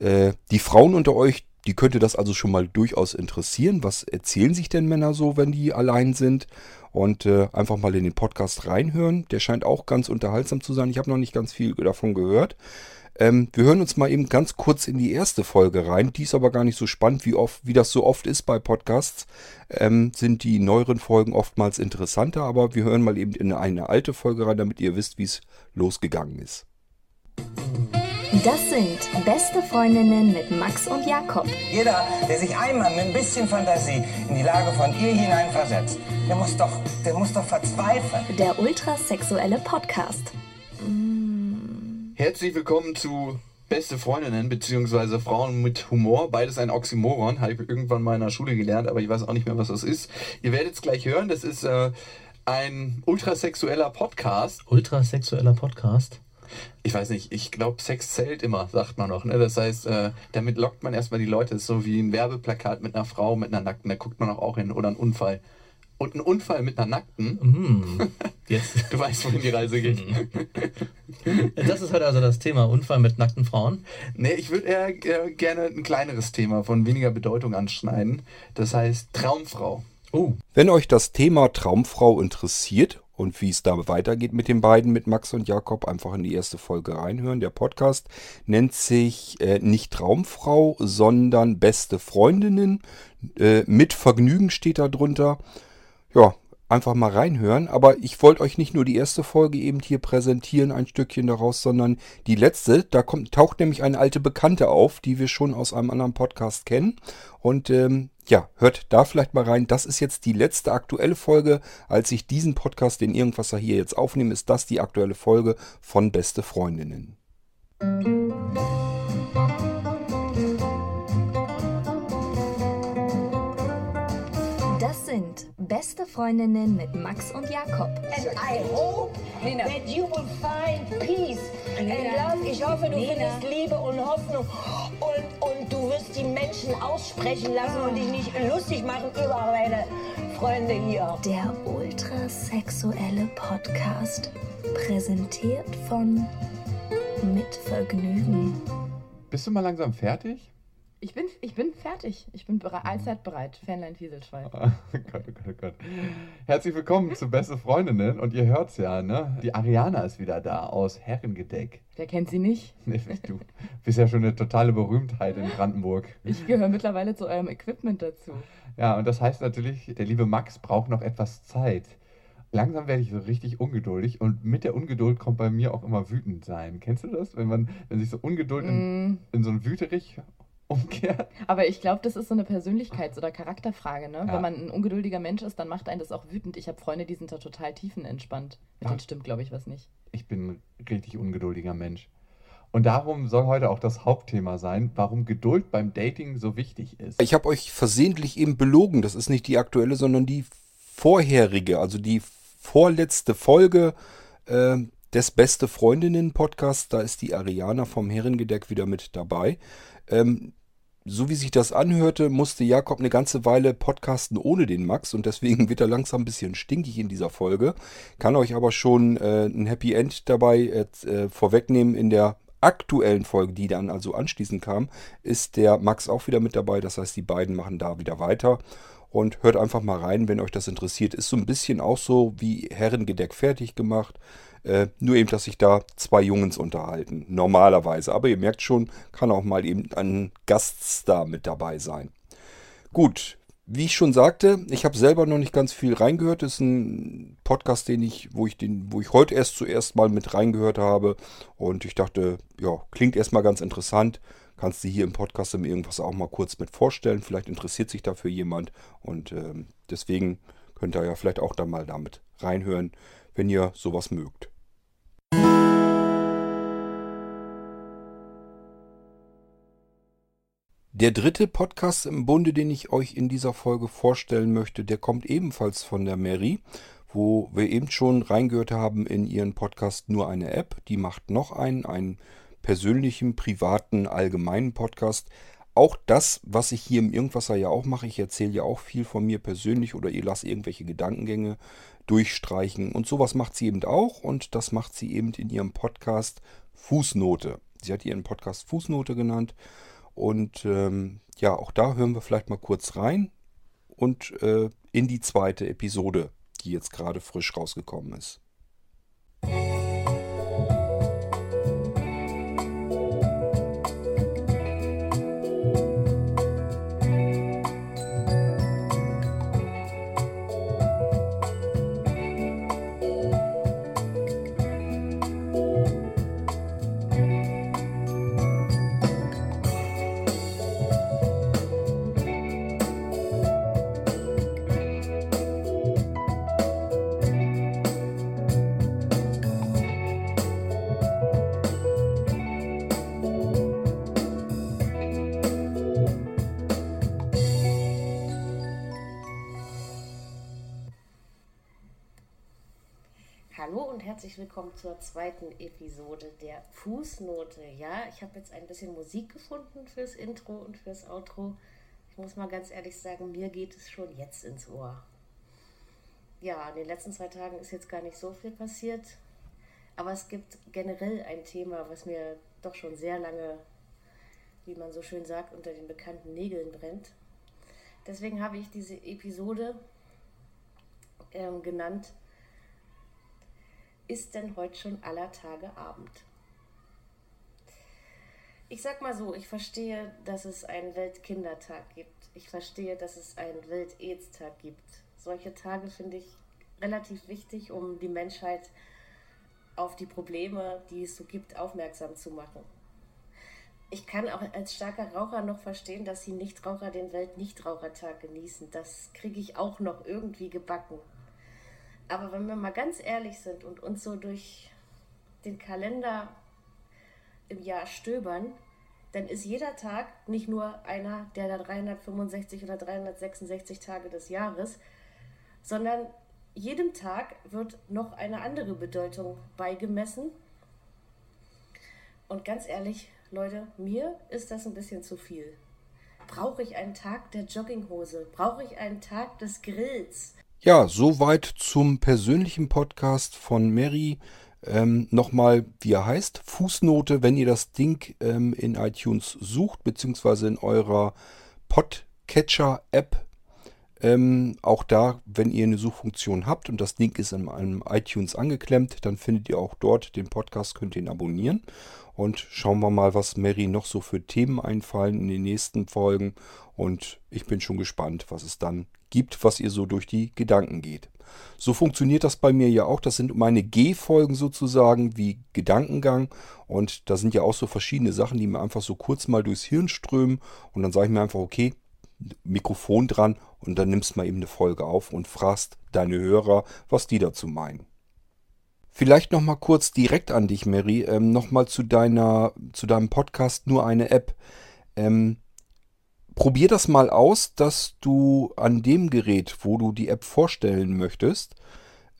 Äh, die Frauen unter euch, die könnte das also schon mal durchaus interessieren. Was erzählen sich denn Männer so, wenn die allein sind? Und äh, einfach mal in den Podcast reinhören. Der scheint auch ganz unterhaltsam zu sein. Ich habe noch nicht ganz viel davon gehört. Ähm, wir hören uns mal eben ganz kurz in die erste Folge rein. Die ist aber gar nicht so spannend, wie oft, wie das so oft ist bei Podcasts. Ähm, sind die neueren Folgen oftmals interessanter, aber wir hören mal eben in eine alte Folge rein, damit ihr wisst, wie es losgegangen ist. Das sind beste Freundinnen mit Max und Jakob. Jeder, der sich einmal mit ein bisschen Fantasie in die Lage von ihr hineinversetzt, der muss doch, der muss doch verzweifeln. Der ultrasexuelle Podcast. Herzlich willkommen zu Beste Freundinnen beziehungsweise Frauen mit Humor. Beides ein Oxymoron, habe ich irgendwann mal in der Schule gelernt, aber ich weiß auch nicht mehr, was das ist. Ihr werdet es gleich hören, das ist äh, ein ultrasexueller Podcast. Ultrasexueller Podcast. Ich weiß nicht, ich glaube, Sex zählt immer, sagt man noch. Ne? Das heißt, äh, damit lockt man erstmal die Leute. Das ist so wie ein Werbeplakat mit einer Frau, mit einer Nackten, da guckt man auch hin. Oder ein Unfall. Und ein Unfall mit einer Nackten. Mhm. Jetzt. Du weißt, wohin die Reise geht. Das ist heute also das Thema Unfall mit nackten Frauen. Nee, ich würde eher äh, gerne ein kleineres Thema von weniger Bedeutung anschneiden. Das heißt Traumfrau. Oh, Wenn euch das Thema Traumfrau interessiert und wie es da weitergeht mit den beiden, mit Max und Jakob, einfach in die erste Folge reinhören. Der Podcast nennt sich äh, nicht Traumfrau, sondern Beste Freundinnen. Äh, mit Vergnügen steht da drunter. Ja, einfach mal reinhören. Aber ich wollte euch nicht nur die erste Folge eben hier präsentieren, ein Stückchen daraus, sondern die letzte. Da kommt, taucht nämlich eine alte Bekannte auf, die wir schon aus einem anderen Podcast kennen. Und ähm, ja, hört da vielleicht mal rein. Das ist jetzt die letzte aktuelle Folge. Als ich diesen Podcast, den Irgendwasser hier jetzt aufnehme, ist das die aktuelle Folge von Beste Freundinnen. Das sind beste Freundinnen mit Max und Jakob. And I hope that you will find peace and love. Ich hoffe, du findest Liebe und Hoffnung und, und du wirst die Menschen aussprechen lassen und dich nicht lustig machen über meine Freunde hier. Der ultrasexuelle Podcast. Präsentiert von Mit Vergnügen. Bist du mal langsam fertig? Ich bin, ich bin fertig. Ich bin bere allzeit bereit. Fähnlein Fieselschwein. Oh Gott, oh Gott, oh Gott. Herzlich willkommen zu Beste Freundinnen. Und ihr hört's ja, ne? Die Ariana ist wieder da aus Herrengedeck. Wer kennt sie nicht? Nee, du bist ja schon eine totale Berühmtheit in Brandenburg. Ich gehöre mittlerweile zu eurem Equipment dazu. Ja, und das heißt natürlich, der liebe Max braucht noch etwas Zeit. Langsam werde ich so richtig ungeduldig und mit der Ungeduld kommt bei mir auch immer wütend sein. Kennst du das? Wenn man, wenn sich so Ungeduld in, Mm, in so ein Wüterich umkehrt? aber ich glaube, das ist so eine Persönlichkeits- oder Charakterfrage. Ne? Ja. Wenn man ein ungeduldiger Mensch ist, dann macht einen das auch wütend. Ich habe Freunde, die sind da total tiefenentspannt. Mit Ja. denen stimmt, glaube ich, was nicht. Ich bin ein richtig ungeduldiger Mensch. Und darum soll heute auch das Hauptthema sein, warum Geduld beim Dating so wichtig ist. Ich habe euch versehentlich eben belogen. Das ist nicht die aktuelle, sondern die vorherige, also die vorletzte Folge äh, des Beste Freundinnen Podcasts. Da ist die Ariana vom Herrengedeck wieder mit dabei. Ähm, so wie sich das anhörte, musste Jakob eine ganze Weile podcasten ohne den Max und deswegen wird er langsam ein bisschen stinkig in dieser Folge. Kann euch aber schon äh, ein Happy End dabei äh, vorwegnehmen. In der aktuellen Folge, die dann also anschließend kam, ist der Max auch wieder mit dabei. Das heißt, die beiden machen da wieder weiter. Und hört einfach mal rein, wenn euch das interessiert. Ist so ein bisschen auch so wie Herrengedeck fertig gemacht. Äh, nur eben, dass sich da zwei Jungs unterhalten. Normalerweise. Aber ihr merkt schon, kann auch mal eben ein Gaststar mit dabei sein. Gut, wie ich schon sagte, ich habe selber noch nicht ganz viel reingehört. Das ist ein Podcast, den ich, wo ich den, wo ich heute erst zuerst mal mit reingehört habe. Und ich dachte, ja, klingt erstmal ganz interessant. Kannst du hier im Podcast irgendwas auch mal kurz mit vorstellen. Vielleicht interessiert sich dafür jemand. Und ähm, deswegen könnt ihr ja vielleicht auch da mal damit reinhören, wenn ihr sowas mögt. Der dritte Podcast im Bunde, den ich euch in dieser Folge vorstellen möchte, der kommt ebenfalls von der Mary, wo wir eben schon reingehört haben in ihren Podcast nur eine App. Die macht noch einen, einen persönlichen, privaten, allgemeinen Podcast. Auch das, was ich hier im Irgendwasser ja auch mache, ich erzähle ja auch viel von mir persönlich oder ihr lasst irgendwelche Gedankengänge durchstreichen. Und sowas macht sie eben auch und das macht sie eben in ihrem Podcast Fußnote. Sie hat ihren Podcast Fußnote genannt. Und ähm, ja, auch da hören wir vielleicht mal kurz rein und äh, in die zweite Episode, die jetzt gerade frisch rausgekommen ist. Herzlich willkommen zur zweiten Episode der Fußnote. Ja, ich habe jetzt ein bisschen Musik gefunden fürs Intro und fürs Outro. Ich muss mal ganz ehrlich sagen, mir geht es schon jetzt ins Ohr. Ja, in den letzten zwei Tagen ist jetzt gar nicht so viel passiert, aber es gibt generell ein Thema, was mir doch schon sehr lange, wie man so schön sagt, unter den bekannten Nägeln brennt. Deswegen habe ich diese Episode ähm, genannt ist denn heute schon aller Tage Abend? Ich sag mal so, ich verstehe, dass es einen Weltkindertag gibt. Ich verstehe, dass es einen Welt-Aids-Tag gibt. Solche Tage finde ich relativ wichtig, um die Menschheit auf die Probleme, die es so gibt, aufmerksam zu machen. Ich kann auch als starker Raucher noch verstehen, dass die Nichtraucher den Welt-Nichtrauchertag genießen. Das kriege ich auch noch irgendwie gebacken. Aber wenn wir mal ganz ehrlich sind und uns so durch den Kalender im Jahr stöbern, dann ist jeder Tag nicht nur einer der 365 oder 366 Tage des Jahres, sondern jedem Tag wird noch eine andere Bedeutung beigemessen. Und ganz ehrlich, Leute, mir ist das ein bisschen zu viel. Brauche ich einen Tag der Jogginghose? Brauche ich einen Tag des Grills? Ja, soweit zum persönlichen Podcast von Mary. Ähm, Nochmal, wie er heißt, Fußnote, wenn ihr das Ding ähm, in iTunes sucht, beziehungsweise in eurer Podcatcher-App. Ähm, auch da, wenn ihr eine Suchfunktion habt und das Ding ist in einem iTunes angeklemmt, dann findet ihr auch dort den Podcast, könnt ihn abonnieren. Und schauen wir mal, was Mary noch so für Themen einfallen in den nächsten Folgen. Und ich bin schon gespannt, was es dann gibt, was ihr so durch die Gedanken geht. So funktioniert das bei mir ja auch. Das sind meine G-Folgen sozusagen, wie Gedankengang. Und da sind ja auch so verschiedene Sachen, die mir einfach so kurz mal durchs Hirn strömen. Und dann sage ich mir einfach, okay, Mikrofon dran und dann nimmst mal eben eine Folge auf und fragst deine Hörer, was die dazu meinen. Vielleicht noch mal kurz direkt an dich, Mary, ähm, noch mal zu deiner, zu deinem Podcast nur eine App. Ähm, probier das mal aus, dass du an dem Gerät, wo du die App vorstellen möchtest,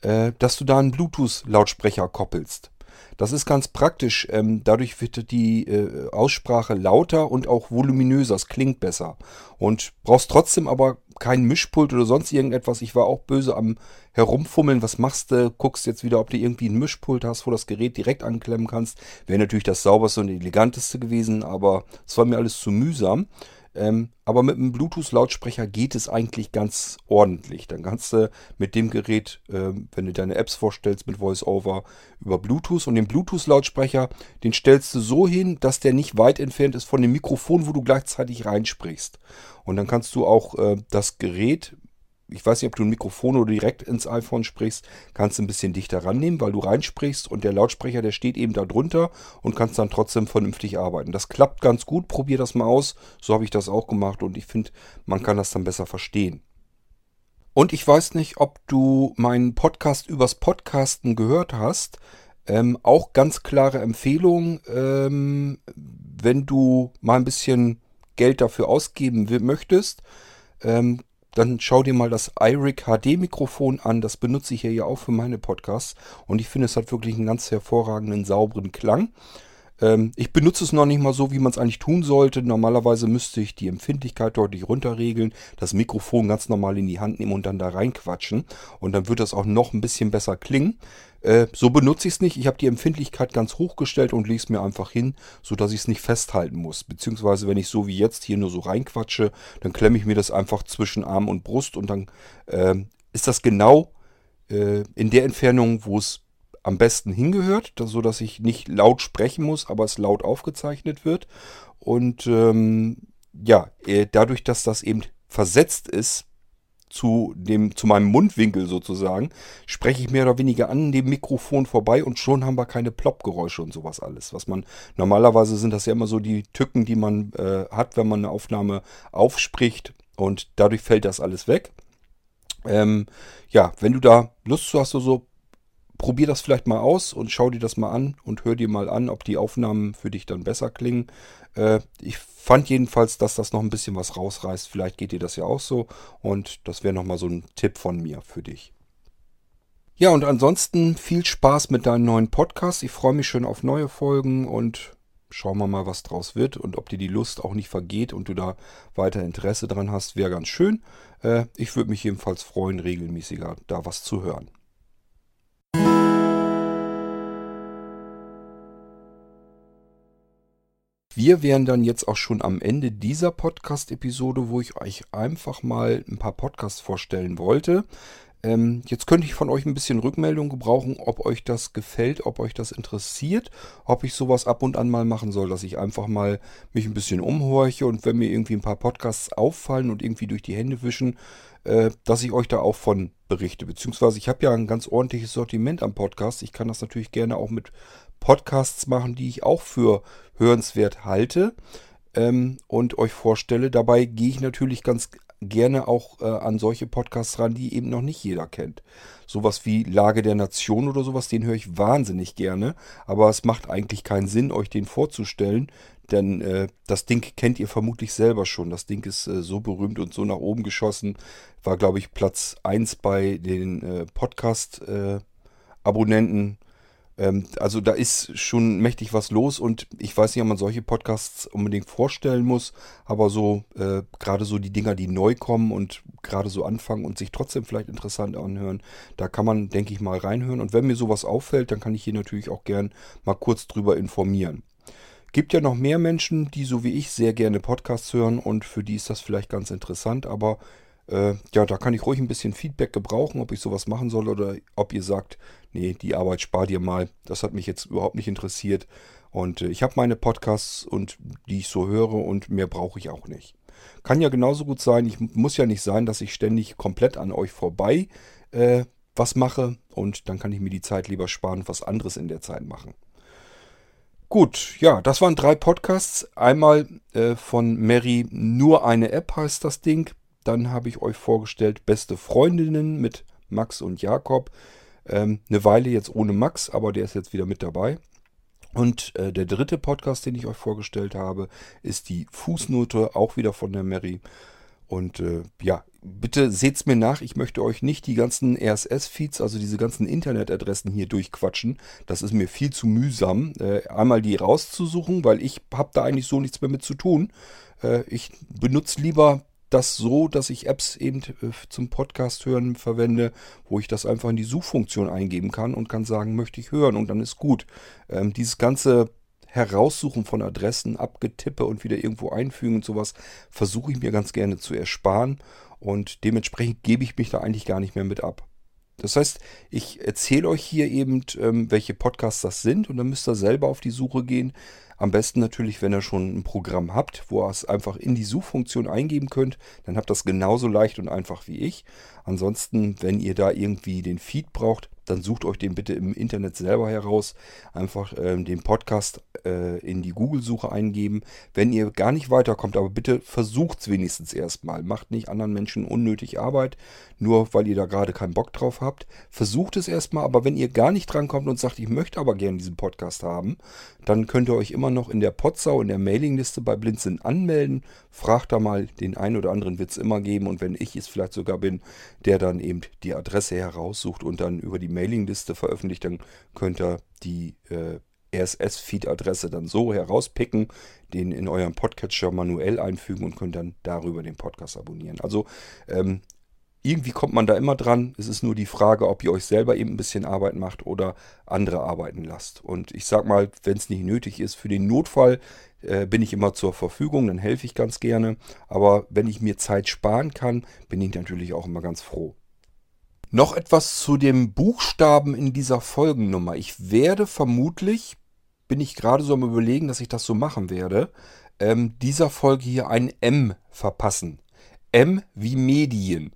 äh, dass du da einen Bluetooth-Lautsprecher koppelst. Das ist ganz praktisch. Ähm, dadurch wird die äh, Aussprache lauter und auch voluminöser. Es klingt besser. Und brauchst trotzdem aber kein Mischpult oder sonst irgendetwas. Ich war auch böse am Herumfummeln. Was machst du? Guckst jetzt wieder, ob du irgendwie ein Mischpult hast, wo das Gerät direkt anklemmen kannst. Wäre natürlich das sauberste und eleganteste gewesen, aber es war mir alles zu mühsam. Ähm, aber mit einem Bluetooth-Lautsprecher geht es eigentlich ganz ordentlich. Dann kannst du mit dem Gerät, ähm, wenn du deine Apps vorstellst mit VoiceOver, über Bluetooth und den Bluetooth-Lautsprecher, den stellst du so hin, dass der nicht weit entfernt ist von dem Mikrofon, wo du gleichzeitig reinsprichst. Und dann kannst du auch äh, das Gerät ich weiß nicht, ob du ein Mikrofon oder direkt ins iPhone sprichst, kannst du ein bisschen dichter rannehmen, weil du reinsprichst und der Lautsprecher, der steht eben da drunter und kannst dann trotzdem vernünftig arbeiten. Das klappt ganz gut, probier das mal aus. So habe ich das auch gemacht und ich finde, man kann das dann besser verstehen. Und ich weiß nicht, ob du meinen Podcast übers Podcasten gehört hast. Ähm, auch ganz klare Empfehlung, ähm, wenn du mal ein bisschen Geld dafür ausgeben möchtest, ähm, dann schau dir mal das iRig HD Mikrofon an. Das benutze ich hier ja auch für meine Podcasts. Und ich finde, es hat wirklich einen ganz hervorragenden, sauberen Klang. Ähm, ich benutze es noch nicht mal so, wie man es eigentlich tun sollte. Normalerweise müsste ich die Empfindlichkeit deutlich runterregeln, das Mikrofon ganz normal in die Hand nehmen und dann da reinquatschen. Und dann wird das auch noch ein bisschen besser klingen. Äh, so benutze ich es nicht. Ich habe die Empfindlichkeit ganz hochgestellt und lege es mir einfach hin, sodass ich es nicht festhalten muss. Beziehungsweise, wenn ich so wie jetzt hier nur so reinquatsche, dann klemme ich mir das einfach zwischen Arm und Brust und dann äh, ist das genau äh, in der Entfernung, wo es am besten hingehört, sodass ich nicht laut sprechen muss, aber es laut aufgezeichnet wird. Und ähm, ja, äh, dadurch, dass das eben versetzt ist zu, dem, zu meinem Mundwinkel sozusagen, spreche ich mehr oder weniger an dem Mikrofon vorbei und schon haben wir keine Ploppgeräusche und sowas alles. Was man normalerweise sind das ja immer so die Tücken, die man äh, hat, wenn man eine Aufnahme aufspricht und dadurch fällt das alles weg. Ähm, ja, wenn du da Lust zu hast, so, so probier das vielleicht mal aus und schau dir das mal an und hör dir mal an, ob die Aufnahmen für dich dann besser klingen. Äh, ich fand jedenfalls, dass das noch ein bisschen was rausreißt. Vielleicht geht dir das ja auch so und das wäre nochmal so ein Tipp von mir für dich. Ja, und ansonsten viel Spaß mit deinem neuen Podcast. Ich freue mich schon auf neue Folgen und schauen wir mal, was draus wird und ob dir die Lust auch nicht vergeht und du da weiter Interesse dran hast, wäre ganz schön. Äh, ich würde mich jedenfalls freuen, regelmäßiger da was zu hören. Wir wären dann jetzt auch schon am Ende dieser Podcast-Episode, wo ich euch einfach mal ein paar Podcasts vorstellen wollte. Ähm, jetzt könnte ich von euch ein bisschen Rückmeldung gebrauchen, ob euch das gefällt, ob euch das interessiert, ob ich sowas ab und an mal machen soll, dass ich einfach mal mich ein bisschen umhorche und wenn mir irgendwie ein paar Podcasts auffallen und irgendwie durch die Hände wischen, äh, dass ich euch da auch von berichte. Beziehungsweise ich habe ja ein ganz ordentliches Sortiment am Podcast. Ich kann das natürlich gerne auch mit Podcasts machen, die ich auch für hörenswert halte ähm, und euch vorstelle. Dabei gehe ich natürlich ganz gerne auch äh, an solche Podcasts ran, die eben noch nicht jeder kennt. Sowas wie Lage der Nation oder sowas, den höre ich wahnsinnig gerne. Aber es macht eigentlich keinen Sinn, euch den vorzustellen, denn äh, das Ding kennt ihr vermutlich selber schon. Das Ding ist äh, so berühmt und so nach oben geschossen. War, glaube ich, Platz 1 bei den äh, Podcast-Abonnenten ähm, also da ist schon mächtig was los und ich weiß nicht, ob man solche Podcasts unbedingt vorstellen muss, aber so äh, gerade so die Dinger, die neu kommen und gerade so anfangen und sich trotzdem vielleicht interessant anhören, da kann man, denke ich, mal reinhören. Und wenn mir sowas auffällt, dann kann ich hier natürlich auch gern mal kurz drüber informieren. Gibt ja noch mehr Menschen, die so wie ich sehr gerne Podcasts hören und für die ist das vielleicht ganz interessant, aber äh, ja, da kann ich ruhig ein bisschen Feedback gebrauchen, ob ich sowas machen soll oder ob ihr sagt, nee, die Arbeit spart ihr mal. Das hat mich jetzt überhaupt nicht interessiert. Und äh, ich habe meine Podcasts und die ich so höre und mehr brauche ich auch nicht. Kann ja genauso gut sein. Ich muss ja nicht sein, dass ich ständig komplett an euch vorbei äh, was mache und dann kann ich mir die Zeit lieber sparen und was anderes in der Zeit machen. Gut, ja, das waren drei Podcasts. Einmal äh, von Mary, nur eine App heißt das Ding. Dann habe ich euch vorgestellt Beste Freundinnen mit Max und Jakob. Ähm, eine Weile jetzt ohne Max, aber der ist jetzt wieder mit dabei. Und äh, der dritte Podcast, den ich euch vorgestellt habe, ist die Fußnote, auch wieder von der Mary. Und äh, ja, bitte seht's mir nach, ich möchte euch nicht die ganzen RSS-Feeds, also diese ganzen Internetadressen hier durchquatschen. Das ist mir viel zu mühsam, äh, einmal die rauszusuchen, weil ich habe da eigentlich so nichts mehr mit zu tun. Äh, ich benutze lieber das so, dass ich Apps eben äh, zum Podcast hören verwende, wo ich das einfach in die Suchfunktion eingeben kann und kann sagen, möchte ich hören und dann ist gut. Ähm, dieses ganze Heraussuchen von Adressen, Abgetippe und wieder irgendwo einfügen und sowas versuche ich mir ganz gerne zu ersparen und dementsprechend gebe ich mich da eigentlich gar nicht mehr mit ab. Das heißt, ich erzähle euch hier eben, ähm, welche Podcasts das sind und dann müsst ihr selber auf die Suche gehen. Am besten natürlich, wenn ihr schon ein Programm habt, wo ihr es einfach in die Suchfunktion eingeben könnt, dann habt ihr das genauso leicht und einfach wie ich. Ansonsten, wenn ihr da irgendwie den Feed braucht, dann sucht euch den bitte im Internet selber heraus. Einfach ähm, den Podcast äh, in die Google-Suche eingeben. Wenn ihr gar nicht weiterkommt, aber bitte versucht es wenigstens erstmal. Macht nicht anderen Menschen unnötig Arbeit, nur weil ihr da gerade keinen Bock drauf habt. Versucht es erstmal, aber wenn ihr gar nicht drankommt und sagt, ich möchte aber gerne diesen Podcast haben, dann könnt ihr euch immer noch in der Potsau, in der Mailingliste bei Blinzeln anmelden. Fragt da mal, den einen oder anderen wird es immer geben. Und wenn ich es vielleicht sogar bin, der dann eben die Adresse heraussucht und dann über die Mailingliste veröffentlicht, dann könnt ihr die äh, RSS-Feed-Adresse dann so herauspicken, den in eurem Podcatcher manuell einfügen und könnt dann darüber den Podcast abonnieren. Also ähm, irgendwie kommt man da immer dran. Es ist nur die Frage, ob ihr euch selber eben ein bisschen Arbeit macht oder andere arbeiten lasst. Und ich sag mal, wenn es nicht nötig ist, für den Notfall äh, bin ich immer zur Verfügung, dann helfe ich ganz gerne. Aber wenn ich mir Zeit sparen kann, bin ich natürlich auch immer ganz froh. Noch etwas zu dem Buchstaben in dieser Folgennummer. Ich werde vermutlich, bin ich gerade so am überlegen, dass ich das so machen werde, ähm, dieser Folge hier ein M verpassen. M wie Medien.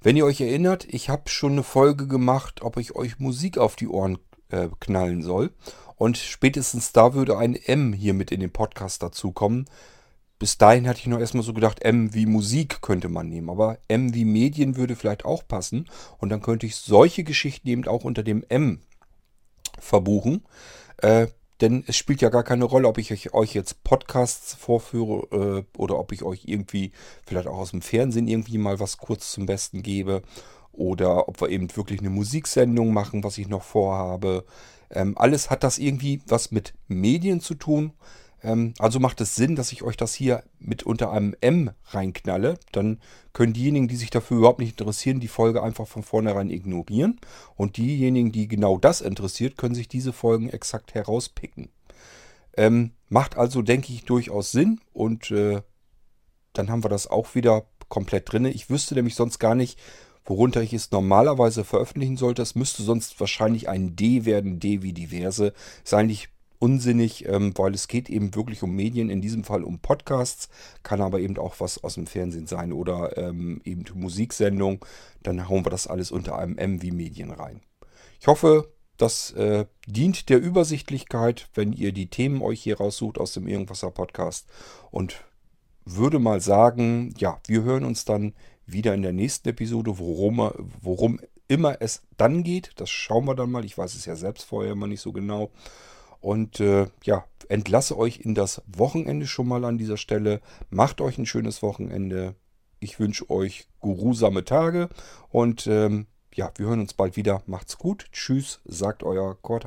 Wenn ihr euch erinnert, ich habe schon eine Folge gemacht, ob ich euch Musik auf die Ohren äh, knallen soll. Und spätestens da würde ein M hier mit in den Podcast dazukommen. Bis dahin hatte ich noch erstmal so gedacht, M wie Musik könnte man nehmen. Aber M wie Medien würde vielleicht auch passen. Und dann könnte ich solche Geschichten eben auch unter dem M verbuchen. Äh, denn es spielt ja gar keine Rolle, ob ich euch jetzt Podcasts vorführe äh, oder ob ich euch irgendwie vielleicht auch aus dem Fernsehen irgendwie mal was kurz zum Besten gebe. Oder ob wir eben wirklich eine Musiksendung machen, was ich noch vorhabe. Ähm, alles hat das irgendwie was mit Medien zu tun. Ähm, also macht es Sinn, dass ich euch das hier mit unter einem M reinknalle. Dann können diejenigen, die sich dafür überhaupt nicht interessieren, die Folge einfach von vornherein ignorieren. Und diejenigen, die genau das interessiert, können sich diese Folgen exakt herauspicken. Ähm, macht also, denke ich, durchaus Sinn. Und äh, dann haben wir das auch wieder komplett drin. Ich wüsste nämlich sonst gar nicht, worunter ich es normalerweise veröffentlichen sollte. Es müsste sonst wahrscheinlich ein D werden, D wie diverse. Ist eigentlich unsinnig, ähm, weil es geht eben wirklich um Medien, in diesem Fall um Podcasts, kann aber eben auch was aus dem Fernsehen sein oder ähm, eben Musiksendung. Dann hauen wir das alles unter einem M wie Medien rein. Ich hoffe, das äh, dient der Übersichtlichkeit, wenn ihr die Themen euch hier raussucht aus dem Irgendwasser Podcast und würde mal sagen, ja, wir hören uns dann wieder in der nächsten Episode, worum, worum immer es dann geht. Das schauen wir dann mal. Ich weiß es ja selbst vorher immer nicht so genau. Und äh, ja, entlasse euch in das Wochenende schon mal an dieser Stelle. Macht euch ein schönes Wochenende. Ich wünsche euch gurusame Tage und ähm, ja, wir hören uns bald wieder. Macht's gut. Tschüss, sagt euer Kurt.